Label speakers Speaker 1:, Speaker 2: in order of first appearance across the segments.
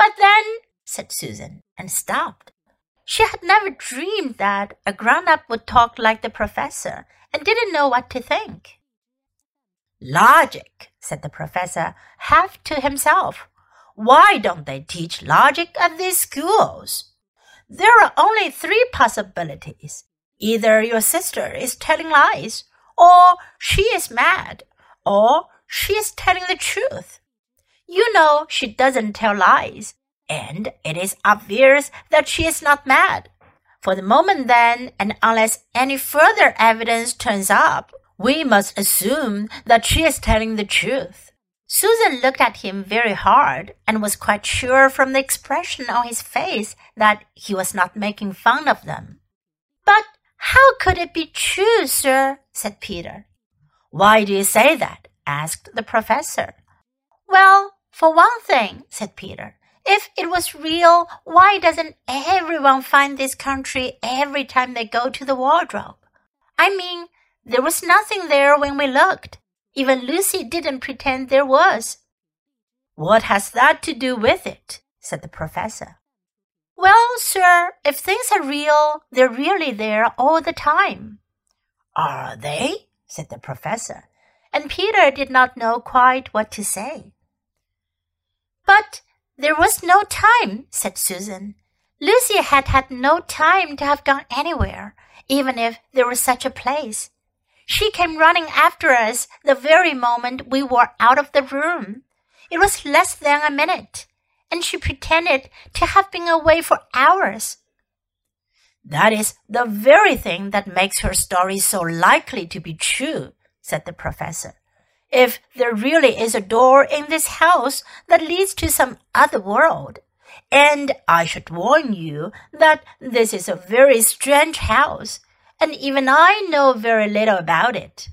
Speaker 1: But then, said Susan, and stopped. She had never dreamed that a grown up would talk like the professor and didn't know what to think. Logic, said the professor, half to himself. Why don't they teach logic at these schools? There are only three possibilities. Either your sister is telling lies, or she is mad, or she is telling the truth. You know she doesn't tell lies, and it is obvious that she is not mad. For the moment then, and unless any further evidence turns up, we must assume that she is telling the truth. Susan looked at him very hard and was quite sure from the expression on his face that he was not making fun of them. But how could it be true, sir? said Peter. Why do you say that? asked the professor. Well, for one thing, said Peter, if it was real, why doesn't everyone find this country every time they go to the wardrobe? I mean, there was nothing there when we looked. Even Lucy didn't pretend there was. What has that to do with it? said the professor. Well, sir, if things are real, they're really there all the time. Are they? said the professor, and Peter did not know quite what to say. But there was no time, said Susan. Lucy had had no time to have gone anywhere, even if there was such a place. She came running after us the very moment we were out of the room. It was less than a minute, and she pretended to have been away for hours. That is the very thing that makes her story so likely to be true, said the professor. If there really is a door in this house that leads to some other world, and I should warn you that this is a very strange house, and even I know very little about it.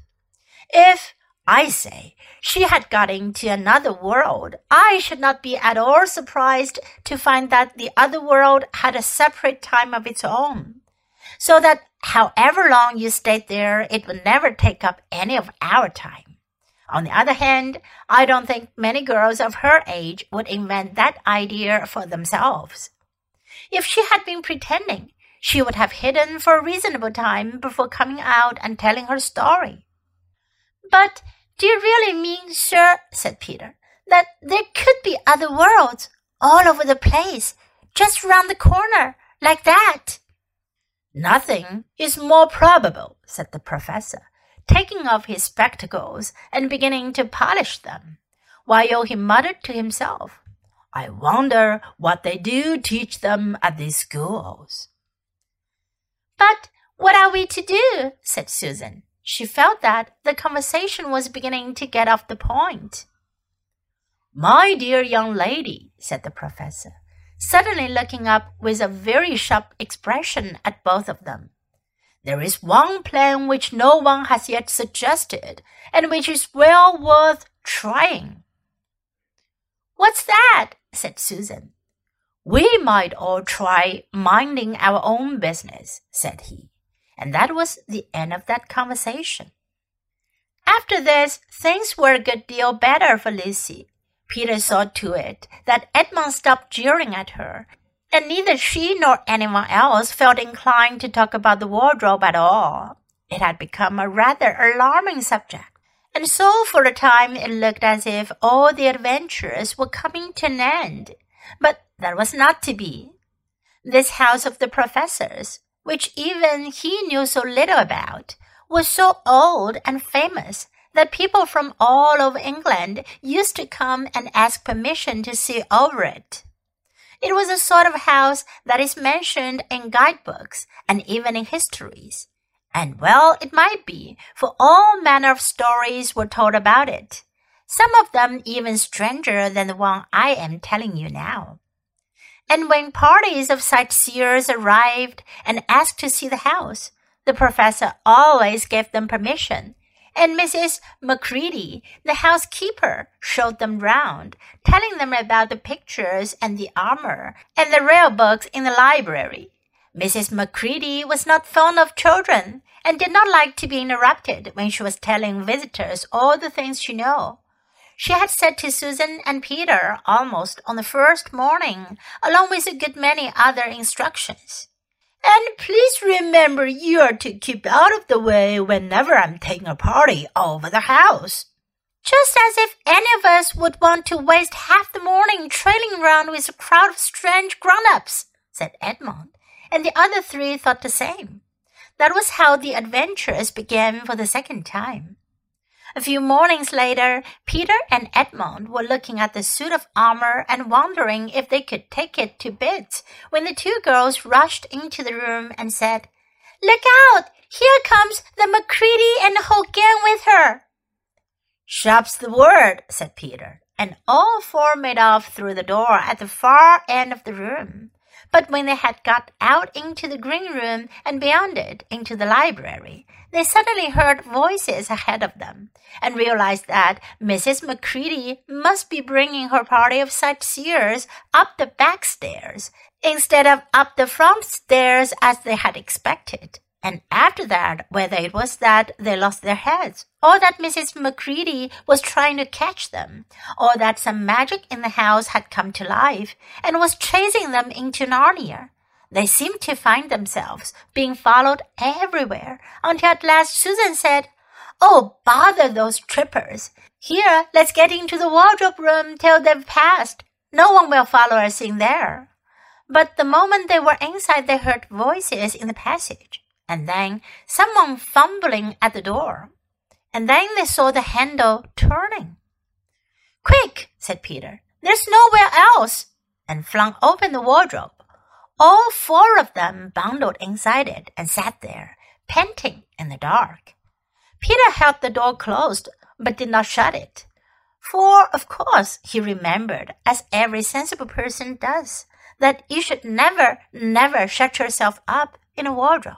Speaker 1: If, I say, she had got into another world, I should not be at all surprised to find that the other world had a separate time of its own, so that however long you stayed there, it would never take up any of our time. On the other hand, I don't think many girls of her age would invent that idea for themselves. If she had been pretending, she would have hidden for a reasonable time before coming out and telling her story. But do you really mean, sir, said Peter, that there could be other worlds all over the place, just round the corner, like that? Nothing is more probable, said the professor, taking off his spectacles and beginning to polish them, while he muttered to himself, I wonder what they do teach them at these schools. But what are we to do? said Susan. She felt that the conversation was beginning to get off the point. My dear young lady, said the professor, suddenly looking up with a very sharp expression at both of them. There is one plan which no one has yet suggested, and which is well worth trying. What's that? said Susan. We might all try minding our own business, said he. And that was the end of that conversation. After this, things were a good deal better for Lucy. Peter saw to it that Edmund stopped jeering at her, and neither she nor anyone else felt inclined to talk about the wardrobe at all. It had become a rather alarming subject, and so for a time it looked as if all the adventures were coming to an end. But that was not to be. This house of the professors, which even he knew so little about, was so old and famous that people from all over England used to come and ask permission to see over it. It was a sort of house that is mentioned in guidebooks and even in histories. And well, it might be, for all manner of stories were told about it, some of them even stranger than the one I am telling you now. And when parties of sightseers arrived and asked to see the house, the professor always gave them permission, and Mrs. Macready, the housekeeper, showed them round, telling them about the pictures and the armor and the rare books in the library. Mrs. Macready was not fond of children and did not like to be interrupted when she was telling visitors all the things she knew. she had said to Susan and Peter almost on the first morning, along with a good many other instructions. And please remember you are to keep out of the way whenever I'm taking a party over the house. Just as if any of us would want to waste half the morning trailing around with a crowd of strange grown-ups, said Edmund, and the other three thought the same. That was how the adventures began for the second time. A few mornings later, Peter and Edmund were looking at the suit of armor and wondering if they could take it to bits when the two girls rushed into the room and said, Look out! Here comes the Macready and gang with her. Sharp's the word, said Peter, and all four made off through the door at the far end of the room. But when they had got out into the green room and beyond it into the library, they suddenly heard voices ahead of them and realized that Mrs. Macready must be bringing her party of sightseers up the back stairs instead of up the front stairs as they had expected. And after that, whether it was that they lost their heads, or that Mrs. Macready was trying to catch them, or that some magic in the house had come to life and was chasing them into Narnia, they seemed to find themselves being followed everywhere until at last Susan said, Oh, bother those trippers. Here, let's get into the wardrobe room till they've passed. No one will follow us in there. But the moment they were inside, they heard voices in the passage and then someone fumbling at the door. And then they saw the handle turning. Quick, said Peter. There's nowhere else, and flung open the wardrobe. All four of them bundled inside it and sat there, panting in the dark. Peter held the door closed, but did not shut it. For, of course, he remembered, as every sensible person does, that you should never, never shut yourself up in a wardrobe.